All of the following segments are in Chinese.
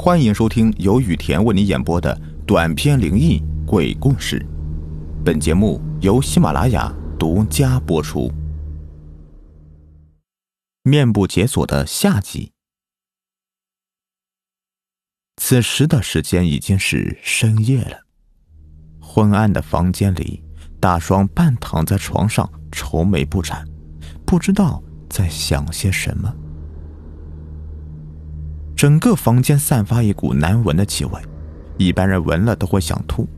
欢迎收听由雨田为你演播的短篇灵异鬼故事。本节目由喜马拉雅独家播出。面部解锁的下集。此时的时间已经是深夜了，昏暗的房间里，大双半躺在床上，愁眉不展，不知道在想些什么。整个房间散发一股难闻的气味，一般人闻了都会想吐，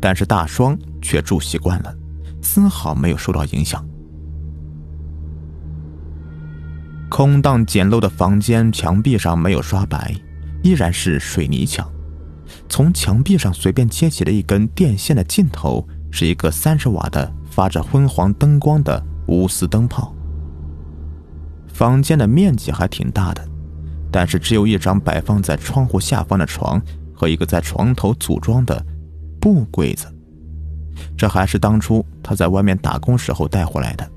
但是大双却住习惯了，丝毫没有受到影响。空荡简陋的房间墙壁上没有刷白，依然是水泥墙。从墙壁上随便接起了一根电线的尽头，是一个三十瓦的发着昏黄灯光的钨丝灯泡。房间的面积还挺大的。但是只有一张摆放在窗户下方的床和一个在床头组装的布柜子，这还是当初他在外面打工时候带回来的。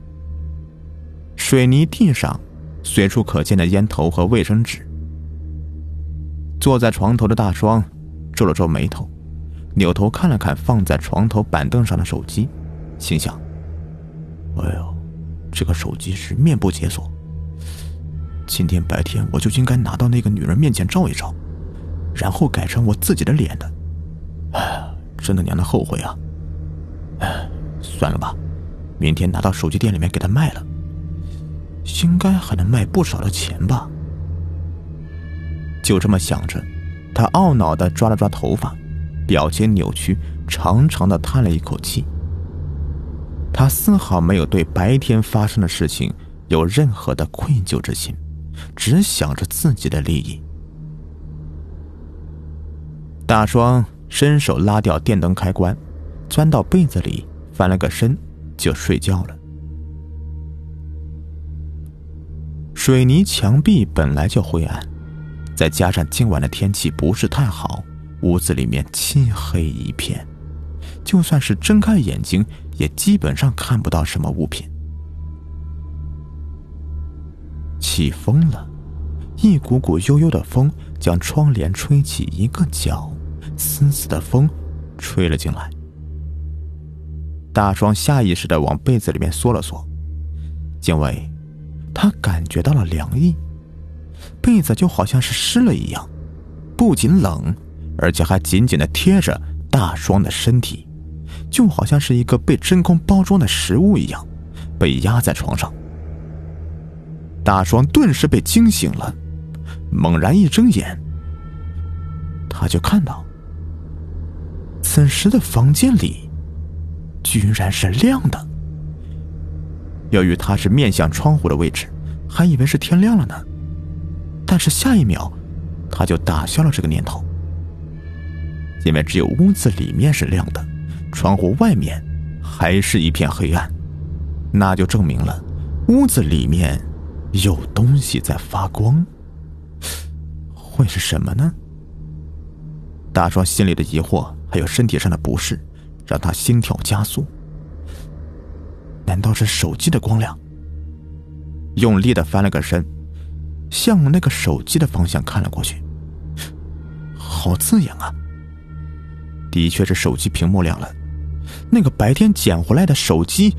水泥地上随处可见的烟头和卫生纸。坐在床头的大双皱了皱眉头，扭头看了看放在床头板凳上的手机，心想：“哎呦，这个手机是面部解锁。”今天白天我就应该拿到那个女人面前照一照，然后改成我自己的脸的。哎，真的娘的后悔啊！哎，算了吧，明天拿到手机店里面给她卖了，应该还能卖不少的钱吧。就这么想着，他懊恼的抓了抓头发，表情扭曲，长长的叹了一口气。他丝毫没有对白天发生的事情有任何的愧疚之心。只想着自己的利益。大双伸手拉掉电灯开关，钻到被子里翻了个身，就睡觉了。水泥墙壁本来就灰暗，再加上今晚的天气不是太好，屋子里面漆黑一片，就算是睁开眼睛，也基本上看不到什么物品。起风了，一股股悠悠的风将窗帘吹起一个角，丝丝的风吹了进来。大双下意识的往被子里面缩了缩，因为他感觉到了凉意，被子就好像是湿了一样，不仅冷，而且还紧紧的贴着大双的身体，就好像是一个被真空包装的食物一样，被压在床上。大双顿时被惊醒了，猛然一睁眼，他就看到，此时的房间里居然是亮的。由于他是面向窗户的位置，还以为是天亮了呢，但是下一秒，他就打消了这个念头，因为只有屋子里面是亮的，窗户外面还是一片黑暗，那就证明了屋子里面。有东西在发光，会是什么呢？大壮心里的疑惑还有身体上的不适，让他心跳加速。难道是手机的光亮？用力的翻了个身，向那个手机的方向看了过去。好刺眼啊！的确是手机屏幕亮了，那个白天捡回来的手机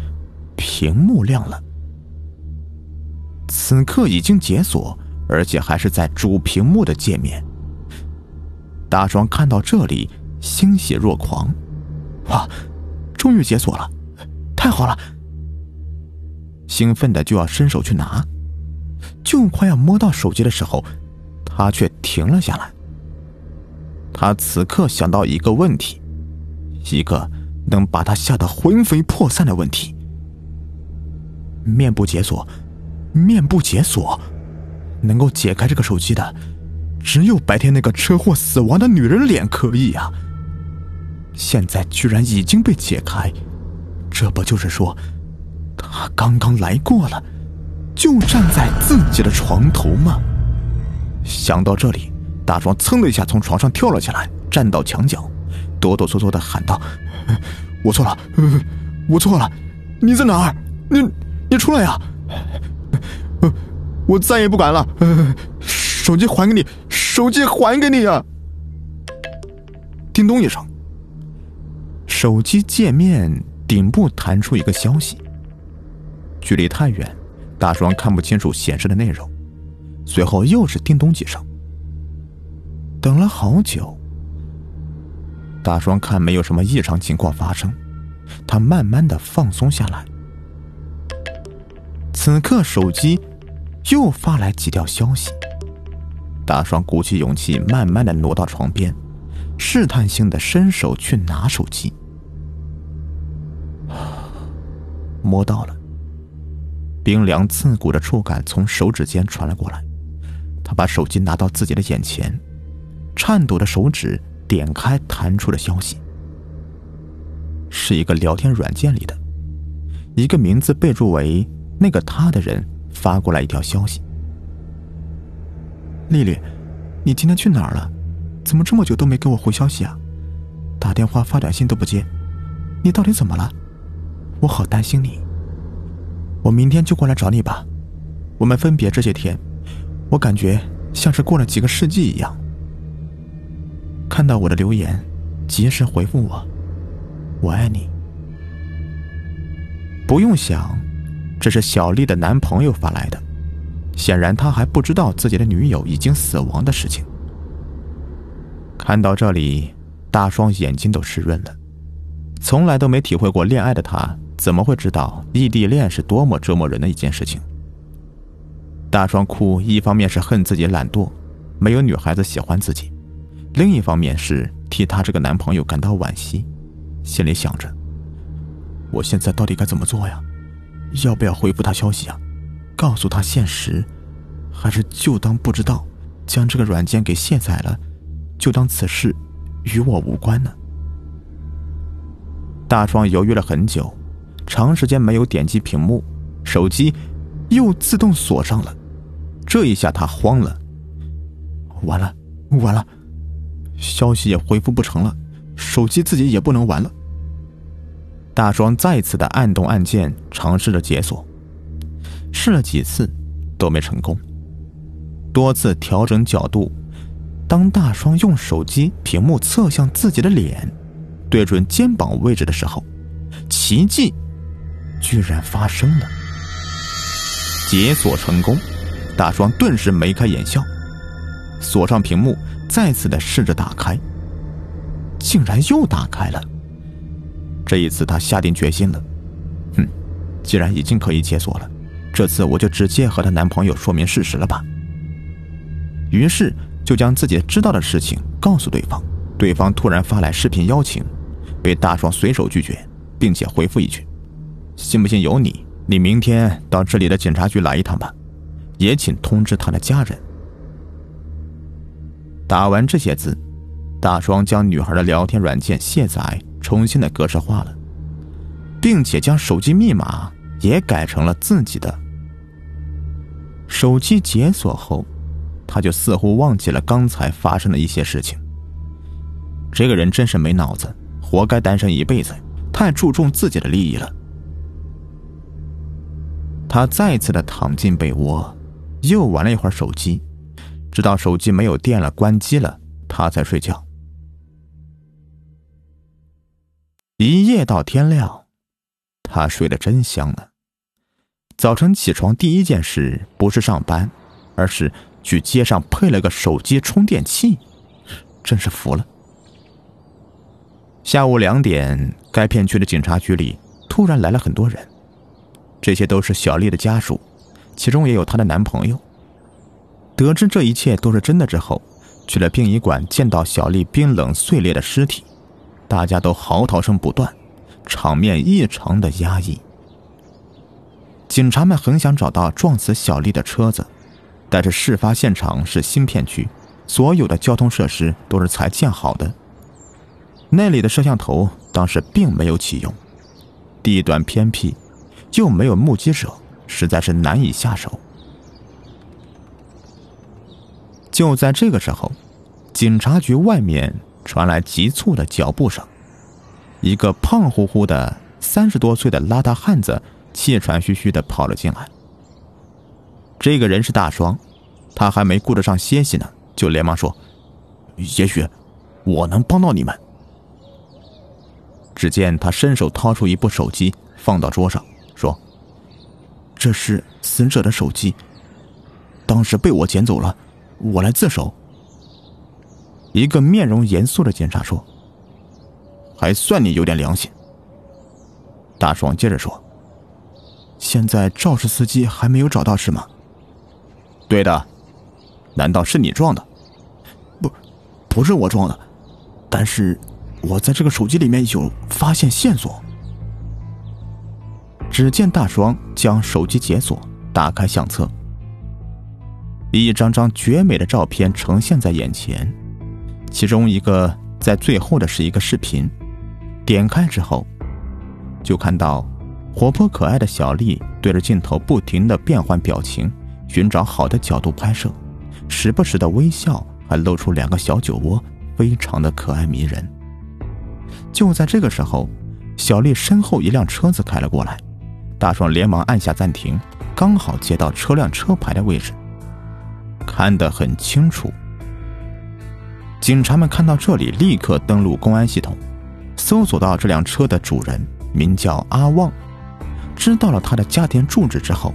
屏幕亮了。此刻已经解锁，而且还是在主屏幕的界面。大壮看到这里，欣喜若狂：“哇，终于解锁了，太好了！”兴奋的就要伸手去拿，就快要摸到手机的时候，他却停了下来。他此刻想到一个问题，一个能把他吓得魂飞魄散的问题：面部解锁。面部解锁，能够解开这个手机的，只有白天那个车祸死亡的女人脸可以啊。现在居然已经被解开，这不就是说，他刚刚来过了，就站在自己的床头吗？想到这里，大壮噌的一下从床上跳了起来，站到墙角，哆哆嗦嗦的喊道：“我错了，我错了，你在哪儿？你你出来呀！”我再也不敢了，手机还给你，手机还给你啊！叮咚一声，手机界面顶部弹出一个消息。距离太远，大双看不清楚显示的内容。随后又是叮咚几声，等了好久。大双看没有什么异常情况发生，他慢慢的放松下来。此刻手机又发来几条消息。大双鼓起勇气，慢慢的挪到床边，试探性的伸手去拿手机，摸到了，冰凉刺骨的触感从手指间传了过来。他把手机拿到自己的眼前，颤抖的手指点开弹出的消息，是一个聊天软件里的，一个名字备注为“那个他”的人发过来一条消息：“丽丽，你今天去哪儿了？怎么这么久都没给我回消息啊？打电话发短信都不接，你到底怎么了？我好担心你。我明天就过来找你吧。我们分别这些天。”我感觉像是过了几个世纪一样。看到我的留言，及时回复我，我爱你。不用想，这是小丽的男朋友发来的，显然他还不知道自己的女友已经死亡的事情。看到这里，大双眼睛都湿润了。从来都没体会过恋爱的他，怎么会知道异地恋是多么折磨人的一件事情？大双哭，一方面是恨自己懒惰，没有女孩子喜欢自己；另一方面是替她这个男朋友感到惋惜，心里想着：我现在到底该怎么做呀？要不要回复他消息啊？告诉他现实，还是就当不知道，将这个软件给卸载了，就当此事与我无关呢？大壮犹豫了很久，长时间没有点击屏幕，手机又自动锁上了。这一下他慌了，完了，完了，消息也回复不成了，手机自己也不能玩了。大双再次的按动按键，尝试着解锁，试了几次都没成功。多次调整角度，当大双用手机屏幕侧向自己的脸，对准肩膀位置的时候，奇迹居然发生了，解锁成功。大双顿时眉开眼笑，锁上屏幕，再次的试着打开，竟然又打开了。这一次他下定决心了，哼，既然已经可以解锁了，这次我就直接和她男朋友说明事实了吧。于是就将自己知道的事情告诉对方，对方突然发来视频邀请，被大双随手拒绝，并且回复一句：“信不信由你，你明天到这里的警察局来一趟吧。”也请通知他的家人。打完这些字，大双将女孩的聊天软件卸载，重新的格式化了，并且将手机密码也改成了自己的。手机解锁后，他就似乎忘记了刚才发生的一些事情。这个人真是没脑子，活该单身一辈子，太注重自己的利益了。他再次的躺进被窝。又玩了一会儿手机，直到手机没有电了，关机了，他才睡觉。一夜到天亮，他睡得真香呢。早晨起床第一件事不是上班，而是去街上配了个手机充电器，真是服了。下午两点，该片区的警察局里突然来了很多人，这些都是小丽的家属。其中也有她的男朋友。得知这一切都是真的之后，去了殡仪馆，见到小丽冰冷碎裂的尸体，大家都嚎啕声不断，场面异常的压抑。警察们很想找到撞死小丽的车子，但是事发现场是新片区，所有的交通设施都是才建好的，那里的摄像头当时并没有启用，地段偏僻，又没有目击者。实在是难以下手。就在这个时候，警察局外面传来急促的脚步声，一个胖乎乎的三十多岁的邋遢汉子气喘吁吁的跑了进来。这个人是大双，他还没顾得上歇息呢，就连忙说：“也许我能帮到你们。只见他伸手掏出一部手机，放到桌上，说：“这是死者的手机，当时被我捡走了，我来自首。”一个面容严肃的警察说：“还算你有点良心。”大爽接着说：“现在肇事司机还没有找到是吗？”“对的。”“难道是你撞的？”“不，不是我撞的，但是我在这个手机里面有发现线索。”只见大双将手机解锁，打开相册，一张张绝美的照片呈现在眼前。其中一个在最后的是一个视频，点开之后，就看到活泼可爱的小丽对着镜头不停的变换表情，寻找好的角度拍摄，时不时的微笑，还露出两个小酒窝，非常的可爱迷人。就在这个时候，小丽身后一辆车子开了过来，大壮连忙按下暂停，刚好接到车辆车牌的位置，看得很清楚。警察们看到这里，立刻登录公安系统，搜索到这辆车的主人名叫阿旺，知道了他的家庭住址之后，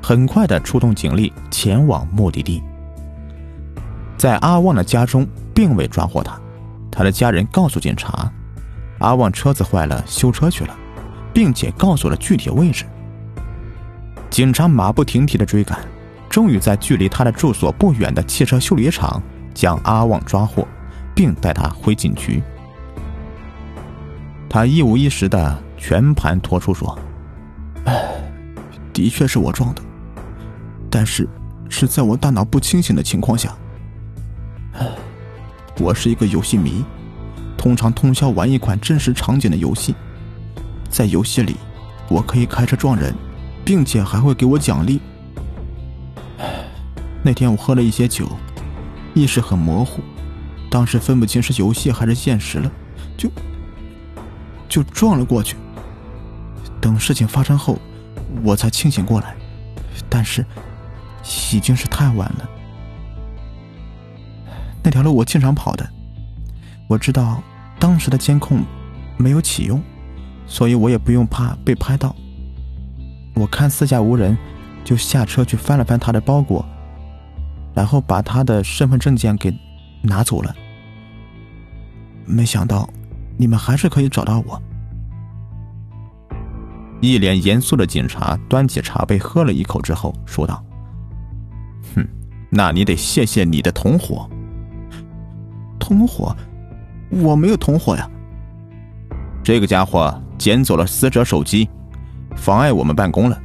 很快的出动警力前往目的地。在阿旺的家中，并未抓获他，他的家人告诉警察，阿旺车子坏了，修车去了，并且告诉了具体位置。警察马不停蹄的追赶，终于在距离他的住所不远的汽车修理厂。将阿旺抓获，并带他回警局。他一五一十的全盘托出说：“哎，的确是我撞的，但是是在我大脑不清醒的情况下。我是一个游戏迷，通常通宵玩一款真实场景的游戏，在游戏里我可以开车撞人，并且还会给我奖励。那天我喝了一些酒。”意识很模糊，当时分不清是游戏还是现实了，就就撞了过去。等事情发生后，我才清醒过来，但是已经是太晚了。那条路我经常跑的，我知道当时的监控没有启用，所以我也不用怕被拍到。我看四下无人，就下车去翻了翻他的包裹。然后把他的身份证件给拿走了。没想到你们还是可以找到我。一脸严肃的警察端起茶杯喝了一口之后说道：“哼，那你得谢谢你的同伙。同伙？我没有同伙呀。这个家伙捡走了死者手机，妨碍我们办公了。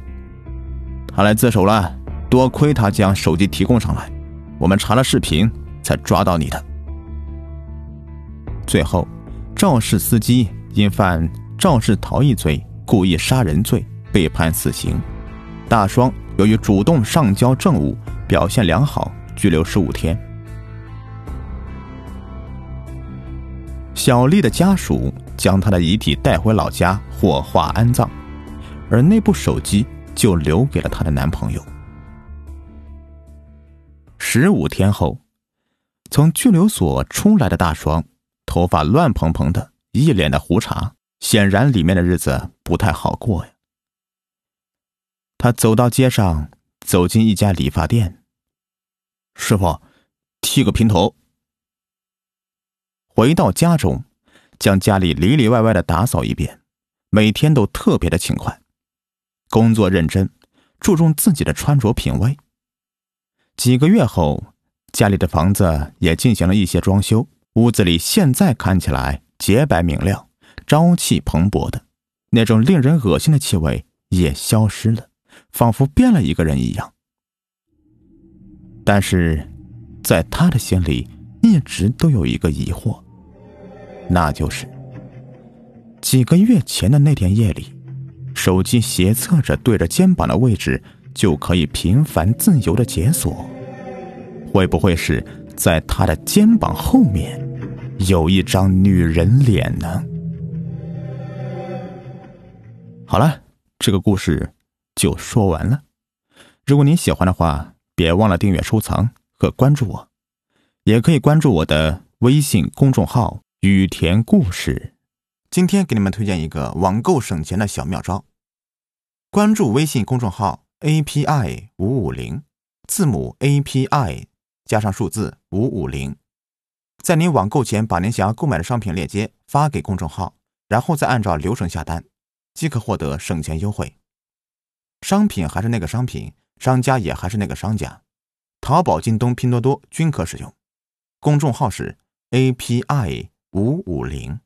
他来自首了，多亏他将手机提供上来。”我们查了视频，才抓到你的。最后，肇事司机因犯肇事逃逸罪、故意杀人罪被判死刑。大双由于主动上交证物，表现良好，拘留十五天。小丽的家属将她的遗体带回老家火化安葬，而那部手机就留给了她的男朋友。十五天后，从拘留所出来的大双，头发乱蓬蓬的，一脸的胡茬，显然里面的日子不太好过呀。他走到街上，走进一家理发店。师傅，剃个平头。回到家中，将家里里里外外的打扫一遍，每天都特别的勤快，工作认真，注重自己的穿着品味。几个月后，家里的房子也进行了一些装修，屋子里现在看起来洁白明亮、朝气蓬勃的，那种令人恶心的气味也消失了，仿佛变了一个人一样。但是，在他的心里一直都有一个疑惑，那就是几个月前的那天夜里，手机斜侧着对着肩膀的位置。就可以频繁自由的解锁，会不会是在他的肩膀后面有一张女人脸呢？好了，这个故事就说完了。如果您喜欢的话，别忘了订阅、收藏和关注我，也可以关注我的微信公众号“雨田故事”。今天给你们推荐一个网购省钱的小妙招。关注微信公众号 API 五五零，字母 API 加上数字五五零，在您网购前把您想要购买的商品链接发给公众号，然后再按照流程下单，即可获得省钱优惠。商品还是那个商品，商家也还是那个商家，淘宝、京东、拼多多均可使用。公众号是 API 五五零。